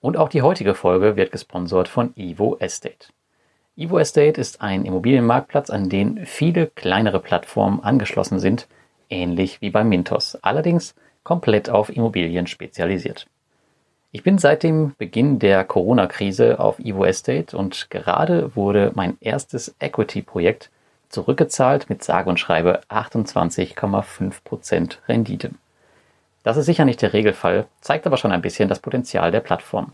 Und auch die heutige Folge wird gesponsert von Evo Estate. Evo Estate ist ein Immobilienmarktplatz, an den viele kleinere Plattformen angeschlossen sind, ähnlich wie bei Mintos, allerdings komplett auf Immobilien spezialisiert. Ich bin seit dem Beginn der Corona-Krise auf Evo Estate und gerade wurde mein erstes Equity-Projekt zurückgezahlt mit sage und schreibe 28,5% Rendite. Das ist sicher nicht der Regelfall, zeigt aber schon ein bisschen das Potenzial der Plattform.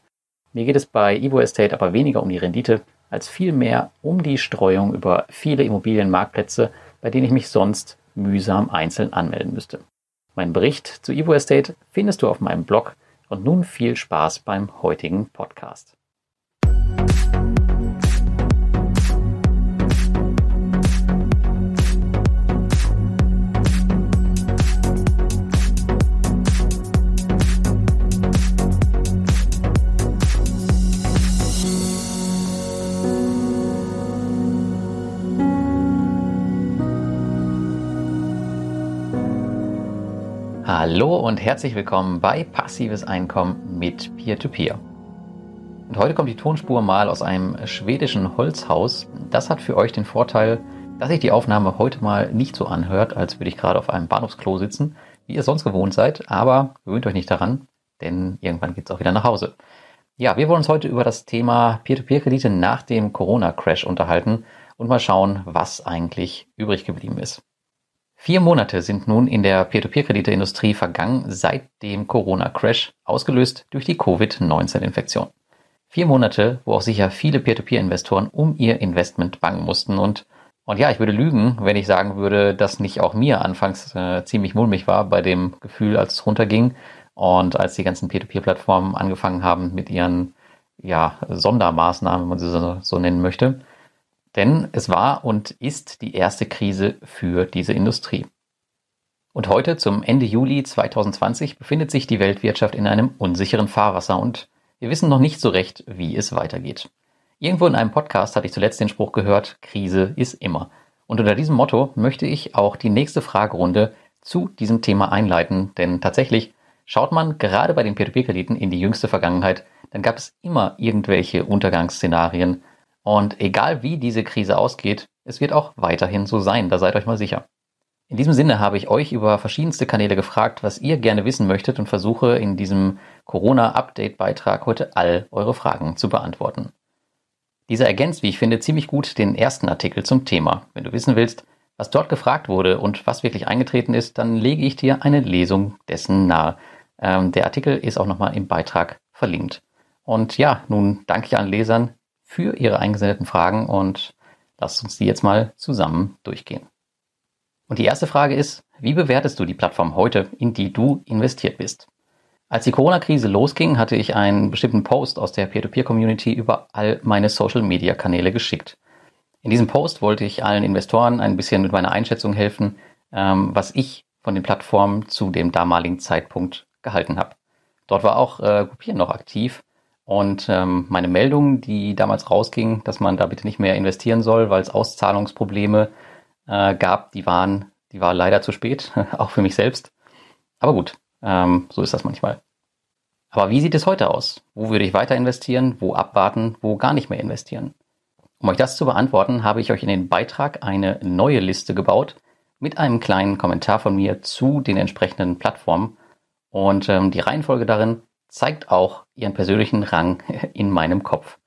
Mir geht es bei Evo Estate aber weniger um die Rendite, als vielmehr um die Streuung über viele Immobilienmarktplätze, bei denen ich mich sonst mühsam einzeln anmelden müsste. Mein Bericht zu Evo Estate findest du auf meinem Blog und nun viel Spaß beim heutigen Podcast. Hallo und herzlich willkommen bei Passives Einkommen mit Peer-to-Peer. -Peer. Und heute kommt die Tonspur mal aus einem schwedischen Holzhaus. Das hat für euch den Vorteil, dass sich die Aufnahme heute mal nicht so anhört, als würde ich gerade auf einem Bahnhofsklo sitzen, wie ihr sonst gewohnt seid, aber gewöhnt euch nicht daran, denn irgendwann geht es auch wieder nach Hause. Ja, wir wollen uns heute über das Thema Peer-to-Peer-Kredite nach dem Corona-Crash unterhalten und mal schauen, was eigentlich übrig geblieben ist. Vier Monate sind nun in der Peer-to-Peer-Krediteindustrie vergangen seit dem Corona-Crash, ausgelöst durch die Covid-19-Infektion. Vier Monate, wo auch sicher viele Peer-to-Peer-Investoren um ihr Investment bangen mussten und und ja, ich würde lügen, wenn ich sagen würde, dass nicht auch mir anfangs äh, ziemlich mulmig war bei dem Gefühl, als es runterging und als die ganzen Peer-to-Peer-Plattformen angefangen haben mit ihren ja, Sondermaßnahmen, wenn man sie so, so nennen möchte. Denn es war und ist die erste Krise für diese Industrie. Und heute, zum Ende Juli 2020, befindet sich die Weltwirtschaft in einem unsicheren Fahrwasser und wir wissen noch nicht so recht, wie es weitergeht. Irgendwo in einem Podcast hatte ich zuletzt den Spruch gehört, Krise ist immer. Und unter diesem Motto möchte ich auch die nächste Fragerunde zu diesem Thema einleiten, denn tatsächlich schaut man gerade bei den Peer-to-Peer-Krediten in die jüngste Vergangenheit, dann gab es immer irgendwelche Untergangsszenarien, und egal wie diese Krise ausgeht, es wird auch weiterhin so sein, da seid euch mal sicher. In diesem Sinne habe ich euch über verschiedenste Kanäle gefragt, was ihr gerne wissen möchtet und versuche in diesem Corona-Update-Beitrag heute all eure Fragen zu beantworten. Dieser ergänzt, wie ich finde, ziemlich gut den ersten Artikel zum Thema. Wenn du wissen willst, was dort gefragt wurde und was wirklich eingetreten ist, dann lege ich dir eine Lesung dessen nahe. Ähm, der Artikel ist auch nochmal im Beitrag verlinkt. Und ja, nun danke ich allen Lesern, für Ihre eingesendeten Fragen und lasst uns die jetzt mal zusammen durchgehen. Und die erste Frage ist, wie bewertest du die Plattform heute, in die du investiert bist? Als die Corona-Krise losging, hatte ich einen bestimmten Post aus der Peer-to-Peer-Community über all meine Social-Media-Kanäle geschickt. In diesem Post wollte ich allen Investoren ein bisschen mit meiner Einschätzung helfen, ähm, was ich von den Plattformen zu dem damaligen Zeitpunkt gehalten habe. Dort war auch äh, Gruppieren noch aktiv und ähm, meine Meldung, die damals rausging, dass man da bitte nicht mehr investieren soll, weil es Auszahlungsprobleme äh, gab, die waren, die war leider zu spät, auch für mich selbst. Aber gut, ähm, so ist das manchmal. Aber wie sieht es heute aus? Wo würde ich weiter investieren? Wo abwarten? Wo gar nicht mehr investieren? Um euch das zu beantworten, habe ich euch in den Beitrag eine neue Liste gebaut mit einem kleinen Kommentar von mir zu den entsprechenden Plattformen. Und ähm, die Reihenfolge darin zeigt auch ihren persönlichen Rang in meinem Kopf.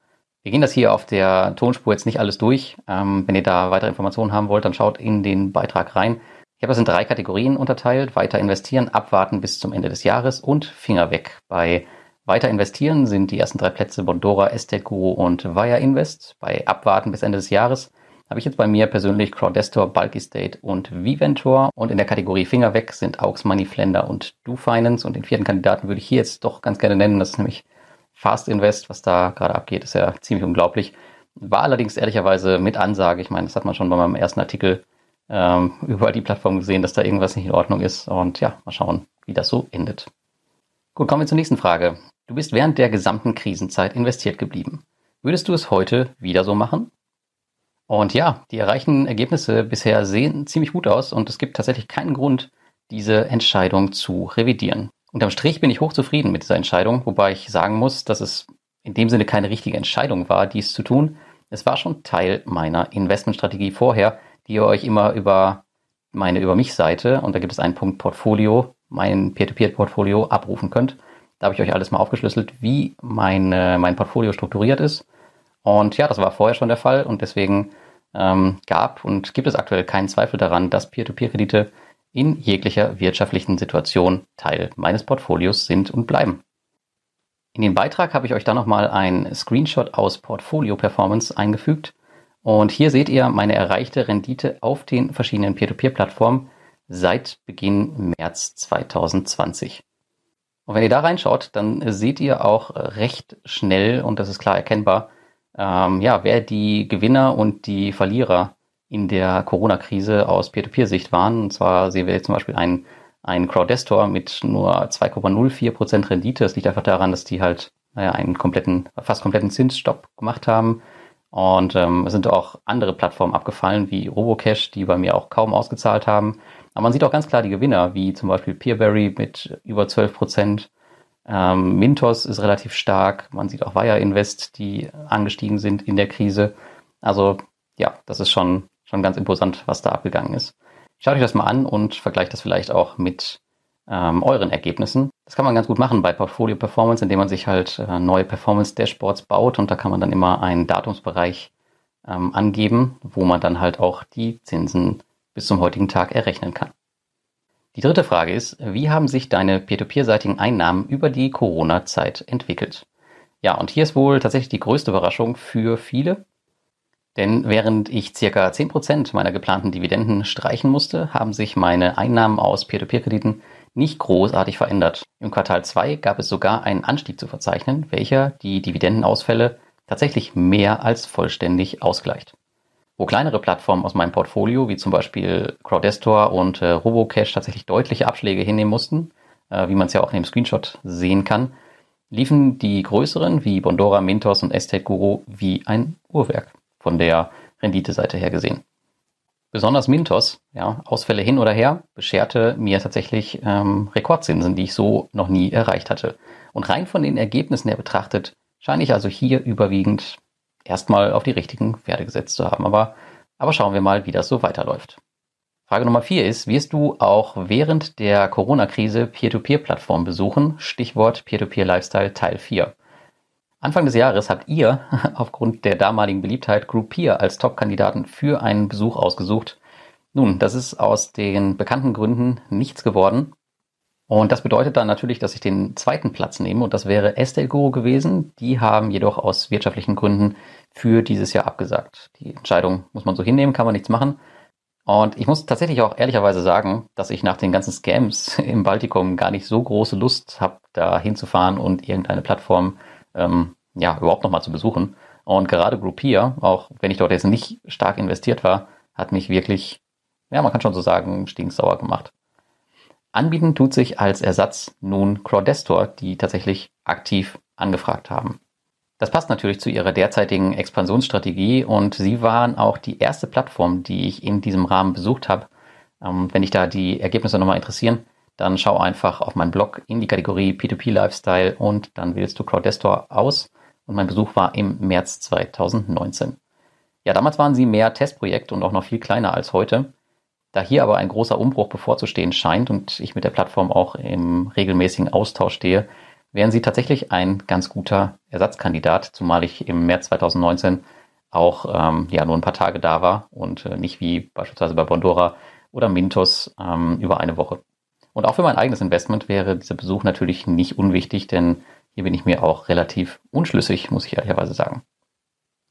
Wir gehen das hier auf der Tonspur jetzt nicht alles durch. Ähm, wenn ihr da weitere Informationen haben wollt, dann schaut in den Beitrag rein. Ich habe das in drei Kategorien unterteilt. Weiter investieren, abwarten bis zum Ende des Jahres und Finger weg. Bei weiter investieren sind die ersten drei Plätze Bondora, Estate Guru und Via Invest. Bei abwarten bis Ende des Jahres habe ich jetzt bei mir persönlich Crowdestor, Bulky State und Viventor. Und in der Kategorie Finger weg sind Aux Money, Flender und Do Finance. Und den vierten Kandidaten würde ich hier jetzt doch ganz gerne nennen. Das ist nämlich Fast Invest. Was da gerade abgeht, ist ja ziemlich unglaublich. War allerdings ehrlicherweise mit Ansage. Ich meine, das hat man schon bei meinem ersten Artikel ähm, über die Plattform gesehen, dass da irgendwas nicht in Ordnung ist. Und ja, mal schauen, wie das so endet. Gut, kommen wir zur nächsten Frage. Du bist während der gesamten Krisenzeit investiert geblieben. Würdest du es heute wieder so machen? Und ja, die erreichten Ergebnisse bisher sehen ziemlich gut aus und es gibt tatsächlich keinen Grund, diese Entscheidung zu revidieren. Unterm Strich bin ich hochzufrieden mit dieser Entscheidung, wobei ich sagen muss, dass es in dem Sinne keine richtige Entscheidung war, dies zu tun. Es war schon Teil meiner Investmentstrategie vorher, die ihr euch immer über meine Über mich Seite und da gibt es einen Punkt Portfolio, mein Peer-to-Peer-Portfolio abrufen könnt. Da habe ich euch alles mal aufgeschlüsselt, wie meine, mein Portfolio strukturiert ist. Und ja, das war vorher schon der Fall und deswegen ähm, gab und gibt es aktuell keinen Zweifel daran, dass Peer-to-Peer-Kredite in jeglicher wirtschaftlichen Situation Teil meines Portfolios sind und bleiben. In den Beitrag habe ich euch dann nochmal ein Screenshot aus Portfolio Performance eingefügt. Und hier seht ihr meine erreichte Rendite auf den verschiedenen Peer-to-Peer-Plattformen seit Beginn März 2020. Und wenn ihr da reinschaut, dann seht ihr auch recht schnell, und das ist klar erkennbar, ähm, ja, wer die Gewinner und die Verlierer in der Corona-Krise aus Peer-to-Peer-Sicht waren. Und zwar sehen wir jetzt zum Beispiel einen, einen Crowdestor mit nur 2,04% Rendite. Das liegt einfach daran, dass die halt naja, einen kompletten, fast kompletten Zinsstopp gemacht haben. Und ähm, es sind auch andere Plattformen abgefallen, wie Robocash, die bei mir auch kaum ausgezahlt haben. Aber man sieht auch ganz klar die Gewinner, wie zum Beispiel Peerberry mit über 12 Prozent. Ähm, Mintos ist relativ stark. Man sieht auch Wire Invest, die angestiegen sind in der Krise. Also ja, das ist schon, schon ganz imposant, was da abgegangen ist. Schaut euch das mal an und vergleicht das vielleicht auch mit ähm, euren Ergebnissen. Das kann man ganz gut machen bei Portfolio Performance, indem man sich halt äh, neue Performance Dashboards baut und da kann man dann immer einen Datumsbereich ähm, angeben, wo man dann halt auch die Zinsen bis zum heutigen Tag errechnen kann. Die dritte Frage ist, wie haben sich deine peer-to-peer-seitigen Einnahmen über die Corona-Zeit entwickelt? Ja, und hier ist wohl tatsächlich die größte Überraschung für viele. Denn während ich circa 10% meiner geplanten Dividenden streichen musste, haben sich meine Einnahmen aus Peer-to-Peer-Krediten nicht großartig verändert. Im Quartal 2 gab es sogar einen Anstieg zu verzeichnen, welcher die Dividendenausfälle tatsächlich mehr als vollständig ausgleicht wo kleinere Plattformen aus meinem Portfolio, wie zum Beispiel Crowdestor und äh, Robocash, tatsächlich deutliche Abschläge hinnehmen mussten, äh, wie man es ja auch in dem Screenshot sehen kann, liefen die größeren wie Bondora, Mintos und Estate Guru wie ein Uhrwerk von der Renditeseite her gesehen. Besonders Mintos, ja, Ausfälle hin oder her, bescherte mir tatsächlich ähm, Rekordzinsen, die ich so noch nie erreicht hatte. Und rein von den Ergebnissen her betrachtet, scheine ich also hier überwiegend erstmal auf die richtigen Pferde gesetzt zu haben. Aber, aber schauen wir mal, wie das so weiterläuft. Frage Nummer vier ist, wirst du auch während der Corona-Krise Peer-to-Peer-Plattformen besuchen? Stichwort Peer-to-Peer-Lifestyle Teil 4. Anfang des Jahres habt ihr aufgrund der damaligen Beliebtheit Groupier als Top-Kandidaten für einen Besuch ausgesucht. Nun, das ist aus den bekannten Gründen nichts geworden. Und das bedeutet dann natürlich, dass ich den zweiten Platz nehme und das wäre Estate Guru gewesen. Die haben jedoch aus wirtschaftlichen Gründen für dieses Jahr abgesagt. Die Entscheidung muss man so hinnehmen, kann man nichts machen. Und ich muss tatsächlich auch ehrlicherweise sagen, dass ich nach den ganzen Scams im Baltikum gar nicht so große Lust habe, da hinzufahren und irgendeine Plattform ähm, ja überhaupt nochmal zu besuchen. Und gerade Groupier, auch wenn ich dort jetzt nicht stark investiert war, hat mich wirklich, ja, man kann schon so sagen, stinksauer gemacht. Anbieten tut sich als Ersatz nun Crowdestor, die tatsächlich aktiv angefragt haben. Das passt natürlich zu ihrer derzeitigen Expansionsstrategie und sie waren auch die erste Plattform, die ich in diesem Rahmen besucht habe. Ähm, wenn dich da die Ergebnisse nochmal interessieren, dann schau einfach auf meinen Blog in die Kategorie P2P Lifestyle und dann wählst du Crowdestor aus und mein Besuch war im März 2019. Ja, damals waren sie mehr Testprojekt und auch noch viel kleiner als heute. Da hier aber ein großer Umbruch bevorzustehen scheint und ich mit der Plattform auch im regelmäßigen Austausch stehe, wären sie tatsächlich ein ganz guter Ersatzkandidat, zumal ich im März 2019 auch ähm, ja nur ein paar Tage da war und äh, nicht wie beispielsweise bei Bondora oder Mintos ähm, über eine Woche. Und auch für mein eigenes Investment wäre dieser Besuch natürlich nicht unwichtig, denn hier bin ich mir auch relativ unschlüssig, muss ich ehrlicherweise sagen.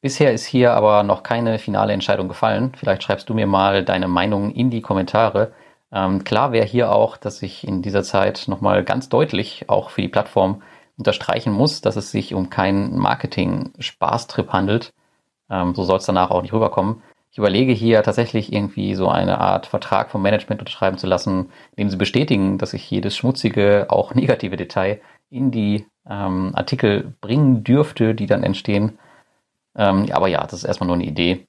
Bisher ist hier aber noch keine finale Entscheidung gefallen. Vielleicht schreibst du mir mal deine Meinung in die Kommentare. Ähm, klar wäre hier auch, dass ich in dieser Zeit nochmal ganz deutlich auch für die Plattform unterstreichen muss, dass es sich um keinen Marketing-Spaßtrip handelt. Ähm, so soll es danach auch nicht rüberkommen. Ich überlege hier tatsächlich irgendwie so eine Art Vertrag vom Management unterschreiben zu lassen, in dem sie bestätigen, dass ich jedes schmutzige, auch negative Detail in die ähm, Artikel bringen dürfte, die dann entstehen. Ähm, aber ja, das ist erstmal nur eine Idee.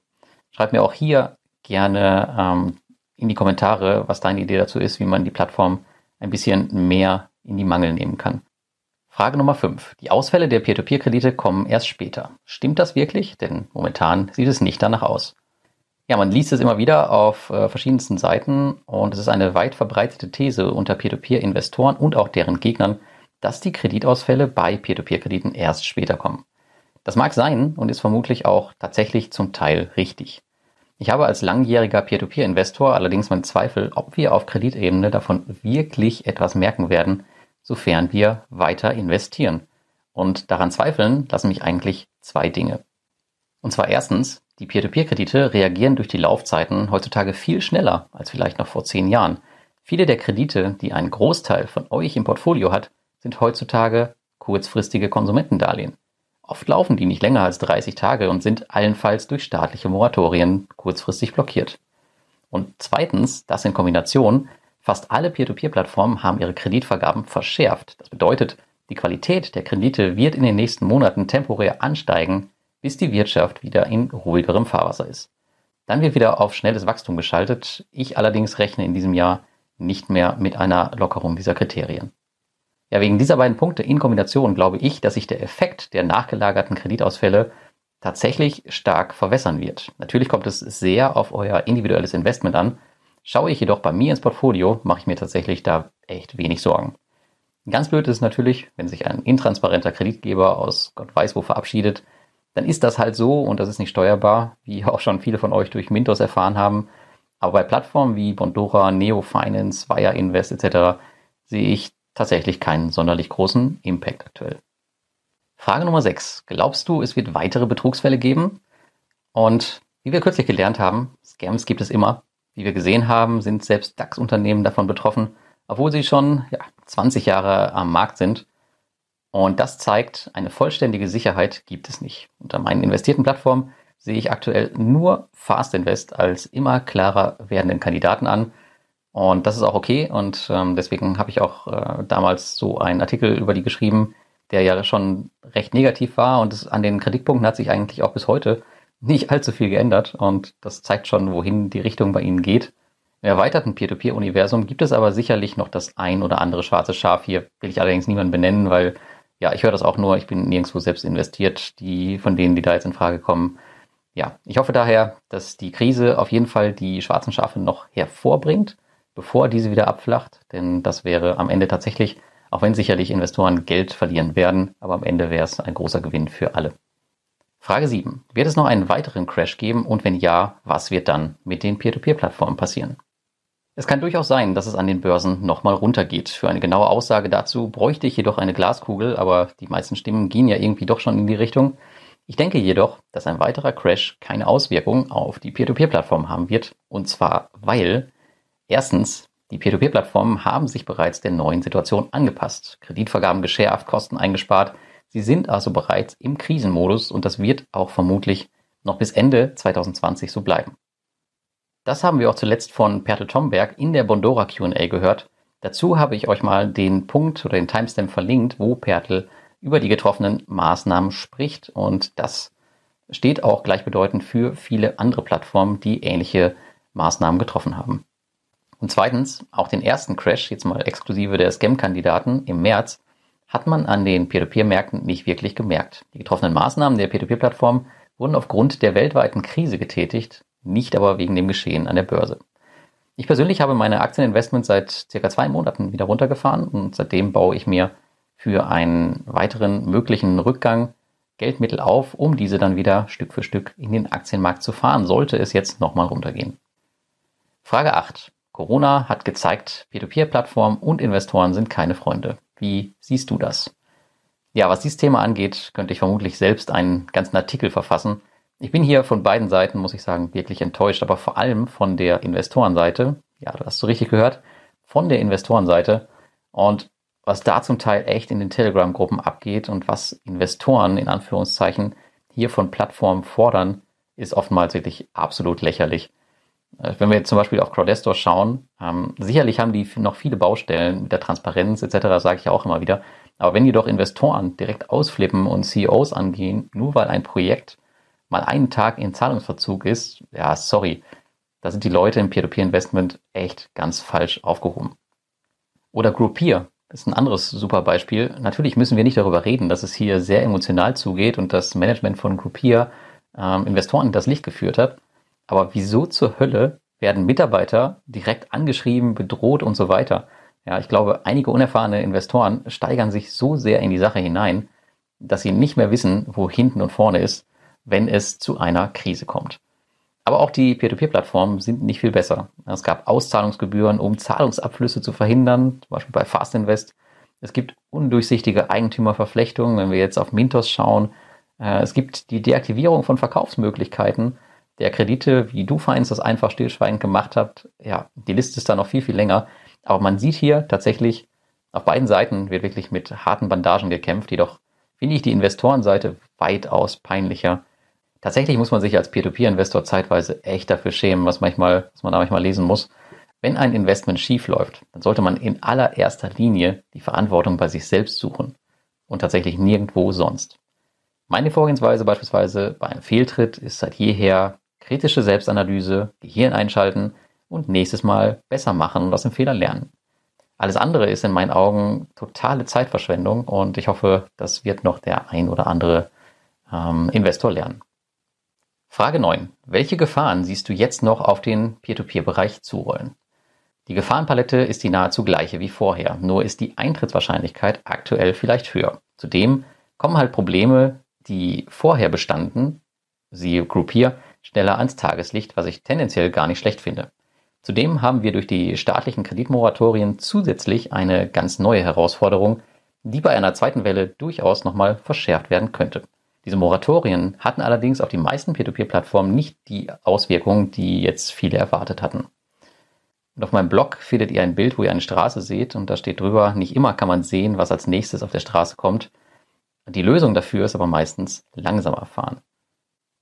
Schreib mir auch hier gerne ähm, in die Kommentare, was deine Idee dazu ist, wie man die Plattform ein bisschen mehr in die Mangel nehmen kann. Frage Nummer 5. Die Ausfälle der Peer-to-Peer-Kredite kommen erst später. Stimmt das wirklich? Denn momentan sieht es nicht danach aus. Ja, man liest es immer wieder auf äh, verschiedensten Seiten und es ist eine weit verbreitete These unter Peer-to-Peer-Investoren und auch deren Gegnern, dass die Kreditausfälle bei Peer-to-Peer-Krediten erst später kommen. Das mag sein und ist vermutlich auch tatsächlich zum Teil richtig. Ich habe als langjähriger Peer-to-Peer-Investor allerdings meinen Zweifel, ob wir auf Kreditebene davon wirklich etwas merken werden, sofern wir weiter investieren. Und daran zweifeln lassen mich eigentlich zwei Dinge. Und zwar erstens, die Peer-to-Peer-Kredite reagieren durch die Laufzeiten heutzutage viel schneller als vielleicht noch vor zehn Jahren. Viele der Kredite, die ein Großteil von euch im Portfolio hat, sind heutzutage kurzfristige Konsumentendarlehen. Oft laufen die nicht länger als 30 Tage und sind allenfalls durch staatliche Moratorien kurzfristig blockiert. Und zweitens, das in Kombination, fast alle Peer-to-Peer-Plattformen haben ihre Kreditvergaben verschärft. Das bedeutet, die Qualität der Kredite wird in den nächsten Monaten temporär ansteigen, bis die Wirtschaft wieder in ruhigerem Fahrwasser ist. Dann wird wieder auf schnelles Wachstum geschaltet. Ich allerdings rechne in diesem Jahr nicht mehr mit einer Lockerung dieser Kriterien. Ja, wegen dieser beiden Punkte in Kombination glaube ich, dass sich der Effekt der nachgelagerten Kreditausfälle tatsächlich stark verwässern wird. Natürlich kommt es sehr auf euer individuelles Investment an. Schaue ich jedoch bei mir ins Portfolio, mache ich mir tatsächlich da echt wenig Sorgen. Ganz blöd ist es natürlich, wenn sich ein intransparenter Kreditgeber aus Gott weiß wo verabschiedet, dann ist das halt so und das ist nicht steuerbar, wie auch schon viele von euch durch Mintos erfahren haben. Aber bei Plattformen wie Bondora, Neo Finance, Wire Invest etc. sehe ich tatsächlich keinen sonderlich großen Impact aktuell. Frage Nummer 6. Glaubst du, es wird weitere Betrugsfälle geben? Und wie wir kürzlich gelernt haben, Scams gibt es immer. Wie wir gesehen haben, sind selbst DAX-Unternehmen davon betroffen, obwohl sie schon ja, 20 Jahre am Markt sind. Und das zeigt, eine vollständige Sicherheit gibt es nicht. Unter meinen investierten Plattformen sehe ich aktuell nur Fast Invest als immer klarer werdenden Kandidaten an. Und das ist auch okay. Und ähm, deswegen habe ich auch äh, damals so einen Artikel über die geschrieben, der ja schon recht negativ war. Und es, an den Kritikpunkten hat sich eigentlich auch bis heute nicht allzu viel geändert. Und das zeigt schon, wohin die Richtung bei Ihnen geht. Im erweiterten Peer-to-Peer-Universum gibt es aber sicherlich noch das ein oder andere schwarze Schaf. Hier will ich allerdings niemanden benennen, weil ja, ich höre das auch nur, ich bin nirgendwo selbst investiert, die von denen, die da jetzt in Frage kommen. Ja, ich hoffe daher, dass die Krise auf jeden Fall die schwarzen Schafe noch hervorbringt, bevor diese wieder abflacht, denn das wäre am Ende tatsächlich, auch wenn sicherlich Investoren Geld verlieren werden, aber am Ende wäre es ein großer Gewinn für alle. Frage 7. Wird es noch einen weiteren Crash geben und wenn ja, was wird dann mit den Peer-to-Peer-Plattformen passieren? Es kann durchaus sein, dass es an den Börsen nochmal runtergeht. Für eine genaue Aussage dazu bräuchte ich jedoch eine Glaskugel, aber die meisten Stimmen gehen ja irgendwie doch schon in die Richtung. Ich denke jedoch, dass ein weiterer Crash keine Auswirkung auf die Peer-to-Peer-Plattform haben wird. Und zwar, weil erstens, die Peer-to-Peer-Plattformen haben sich bereits der neuen Situation angepasst. Kreditvergaben geschärft, Kosten eingespart. Sie sind also bereits im Krisenmodus und das wird auch vermutlich noch bis Ende 2020 so bleiben. Das haben wir auch zuletzt von Pertel Tomberg in der Bondora Q&A gehört. Dazu habe ich euch mal den Punkt oder den Timestamp verlinkt, wo Pertel über die getroffenen Maßnahmen spricht. Und das steht auch gleichbedeutend für viele andere Plattformen, die ähnliche Maßnahmen getroffen haben. Und zweitens, auch den ersten Crash, jetzt mal exklusive der Scam-Kandidaten im März, hat man an den Peer-to-Peer-Märkten nicht wirklich gemerkt. Die getroffenen Maßnahmen der Peer-to-Peer-Plattform wurden aufgrund der weltweiten Krise getätigt nicht aber wegen dem Geschehen an der Börse. Ich persönlich habe meine Aktieninvestments seit circa zwei Monaten wieder runtergefahren und seitdem baue ich mir für einen weiteren möglichen Rückgang Geldmittel auf, um diese dann wieder Stück für Stück in den Aktienmarkt zu fahren, sollte es jetzt nochmal runtergehen. Frage 8. Corona hat gezeigt, Peer-to-Peer-Plattformen und Investoren sind keine Freunde. Wie siehst du das? Ja, was dieses Thema angeht, könnte ich vermutlich selbst einen ganzen Artikel verfassen, ich bin hier von beiden Seiten, muss ich sagen, wirklich enttäuscht, aber vor allem von der Investorenseite. Ja, du hast so richtig gehört. Von der Investorenseite. Und was da zum Teil echt in den Telegram-Gruppen abgeht und was Investoren in Anführungszeichen hier von Plattformen fordern, ist oftmals wirklich absolut lächerlich. Äh, wenn wir jetzt zum Beispiel auf Crowdestor schauen, ähm, sicherlich haben die noch viele Baustellen mit der Transparenz etc., sage ich auch immer wieder. Aber wenn die doch Investoren direkt ausflippen und CEOs angehen, nur weil ein Projekt mal einen Tag in Zahlungsverzug ist, ja, sorry, da sind die Leute im Peer-to-Peer-Investment echt ganz falsch aufgehoben. Oder Groupier. ist ein anderes super Beispiel. Natürlich müssen wir nicht darüber reden, dass es hier sehr emotional zugeht und das Management von Groupier ähm, Investoren in das Licht geführt hat. Aber wieso zur Hölle werden Mitarbeiter direkt angeschrieben, bedroht und so weiter? Ja, ich glaube, einige unerfahrene Investoren steigern sich so sehr in die Sache hinein, dass sie nicht mehr wissen, wo hinten und vorne ist, wenn es zu einer Krise kommt. Aber auch die Peer-to-Peer-Plattformen sind nicht viel besser. Es gab Auszahlungsgebühren, um Zahlungsabflüsse zu verhindern, zum Beispiel bei Fast Invest. Es gibt undurchsichtige Eigentümerverflechtungen, wenn wir jetzt auf Mintos schauen. Äh, es gibt die Deaktivierung von Verkaufsmöglichkeiten der Kredite, wie DoFinance das einfach stillschweigend gemacht hat. Ja, die Liste ist da noch viel, viel länger. Aber man sieht hier tatsächlich, auf beiden Seiten wird wirklich mit harten Bandagen gekämpft, jedoch finde ich die Investorenseite weitaus peinlicher Tatsächlich muss man sich als Peer-to-Peer-Investor zeitweise echt dafür schämen, was manchmal, was man da manchmal lesen muss. Wenn ein Investment schief läuft, dann sollte man in allererster Linie die Verantwortung bei sich selbst suchen und tatsächlich nirgendwo sonst. Meine Vorgehensweise beispielsweise bei einem Fehltritt ist seit jeher kritische Selbstanalyse, Gehirn einschalten und nächstes Mal besser machen und aus dem Fehler lernen. Alles andere ist in meinen Augen totale Zeitverschwendung und ich hoffe, das wird noch der ein oder andere ähm, Investor lernen. Frage 9. Welche Gefahren siehst du jetzt noch auf den Peer-to-Peer-Bereich zurollen? Die Gefahrenpalette ist die nahezu gleiche wie vorher, nur ist die Eintrittswahrscheinlichkeit aktuell vielleicht höher. Zudem kommen halt Probleme, die vorher bestanden, siehe Groupier, schneller ans Tageslicht, was ich tendenziell gar nicht schlecht finde. Zudem haben wir durch die staatlichen Kreditmoratorien zusätzlich eine ganz neue Herausforderung, die bei einer zweiten Welle durchaus nochmal verschärft werden könnte. Diese Moratorien hatten allerdings auf die meisten Peer-to-Peer-Plattformen nicht die Auswirkungen, die jetzt viele erwartet hatten. Und auf meinem Blog findet ihr ein Bild, wo ihr eine Straße seht und da steht drüber, nicht immer kann man sehen, was als nächstes auf der Straße kommt. Die Lösung dafür ist aber meistens langsamer fahren.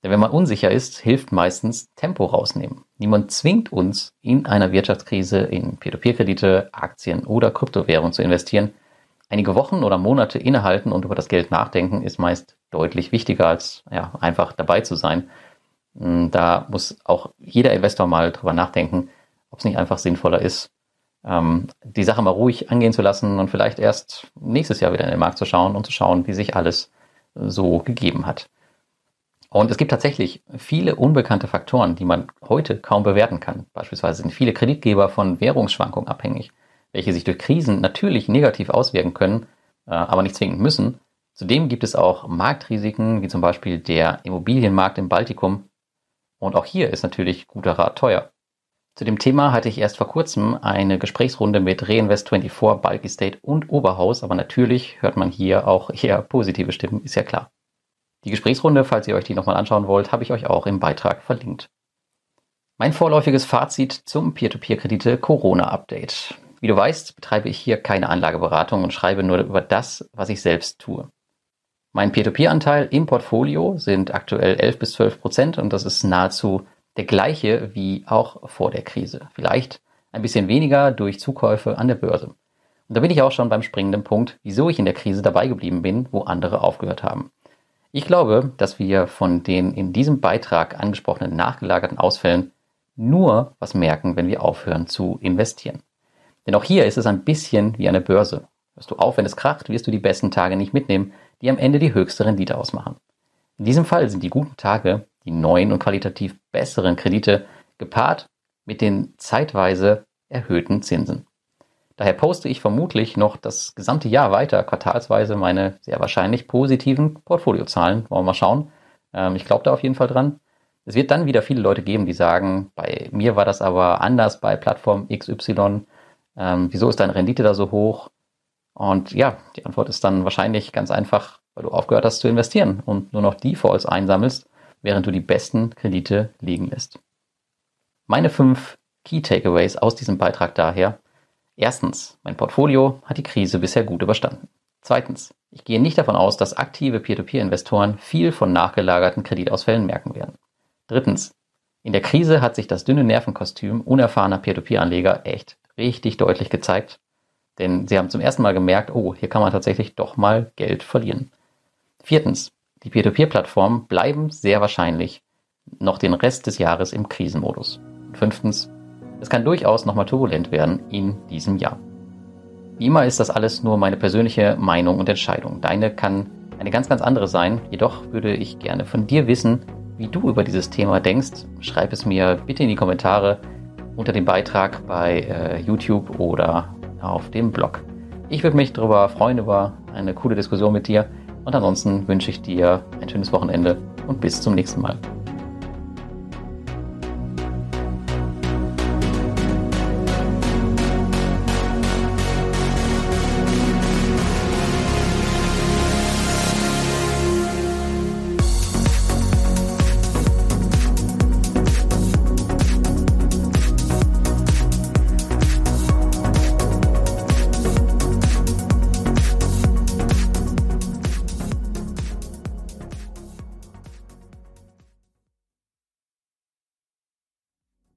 Denn wenn man unsicher ist, hilft meistens Tempo rausnehmen. Niemand zwingt uns, in einer Wirtschaftskrise in Peer-to-Peer-Kredite, Aktien oder Kryptowährungen zu investieren. Einige Wochen oder Monate innehalten und über das Geld nachdenken ist meist deutlich wichtiger als ja, einfach dabei zu sein. Hm, da muss auch jeder Investor mal drüber nachdenken, ob es nicht einfach sinnvoller ist, ähm, die Sache mal ruhig angehen zu lassen und vielleicht erst nächstes Jahr wieder in den Markt zu schauen und zu schauen, wie sich alles so gegeben hat. Und es gibt tatsächlich viele unbekannte Faktoren, die man heute kaum bewerten kann. Beispielsweise sind viele Kreditgeber von Währungsschwankungen abhängig, welche sich durch Krisen natürlich negativ auswirken können, äh, aber nicht zwingend müssen. Zudem gibt es auch Marktrisiken, wie zum Beispiel der Immobilienmarkt im Baltikum. Und auch hier ist natürlich guter Rat teuer. Zu dem Thema hatte ich erst vor kurzem eine Gesprächsrunde mit Reinvest24, Bulky State und Oberhaus, aber natürlich hört man hier auch eher positive Stimmen, ist ja klar. Die Gesprächsrunde, falls ihr euch die nochmal anschauen wollt, habe ich euch auch im Beitrag verlinkt. Mein vorläufiges Fazit zum Peer-to-Peer-Kredite Corona-Update. Wie du weißt, betreibe ich hier keine Anlageberatung und schreibe nur über das, was ich selbst tue. Mein Peer-to-Peer-Anteil im Portfolio sind aktuell 11 bis 12 Prozent und das ist nahezu der gleiche wie auch vor der Krise. Vielleicht ein bisschen weniger durch Zukäufe an der Börse. Und da bin ich auch schon beim springenden Punkt, wieso ich in der Krise dabei geblieben bin, wo andere aufgehört haben. Ich glaube, dass wir von den in diesem Beitrag angesprochenen nachgelagerten Ausfällen nur was merken, wenn wir aufhören zu investieren. Denn auch hier ist es ein bisschen wie eine Börse. Hörst du auf, wenn es kracht, wirst du die besten Tage nicht mitnehmen, die am Ende die höchste Rendite ausmachen. In diesem Fall sind die guten Tage, die neuen und qualitativ besseren Kredite, gepaart mit den zeitweise erhöhten Zinsen. Daher poste ich vermutlich noch das gesamte Jahr weiter quartalsweise meine sehr wahrscheinlich positiven Portfoliozahlen. Wollen wir mal schauen. Ähm, ich glaube da auf jeden Fall dran. Es wird dann wieder viele Leute geben, die sagen, bei mir war das aber anders bei Plattform XY. Ähm, wieso ist deine Rendite da so hoch? Und ja, die Antwort ist dann wahrscheinlich ganz einfach, weil du aufgehört hast zu investieren und nur noch Defaults einsammelst, während du die besten Kredite liegen lässt. Meine fünf Key Takeaways aus diesem Beitrag daher. Erstens, mein Portfolio hat die Krise bisher gut überstanden. Zweitens, ich gehe nicht davon aus, dass aktive Peer-to-Peer-Investoren viel von nachgelagerten Kreditausfällen merken werden. Drittens, in der Krise hat sich das dünne Nervenkostüm unerfahrener Peer-to-Peer-Anleger echt richtig deutlich gezeigt denn sie haben zum ersten Mal gemerkt, oh, hier kann man tatsächlich doch mal Geld verlieren. Viertens, die Peer-to-Peer-Plattformen bleiben sehr wahrscheinlich noch den Rest des Jahres im Krisenmodus. Fünftens, es kann durchaus nochmal turbulent werden in diesem Jahr. Wie immer ist das alles nur meine persönliche Meinung und Entscheidung. Deine kann eine ganz, ganz andere sein. Jedoch würde ich gerne von dir wissen, wie du über dieses Thema denkst. Schreib es mir bitte in die Kommentare unter dem Beitrag bei äh, YouTube oder auf dem Blog. Ich würde mich darüber freuen, über eine coole Diskussion mit dir. Und ansonsten wünsche ich dir ein schönes Wochenende und bis zum nächsten Mal.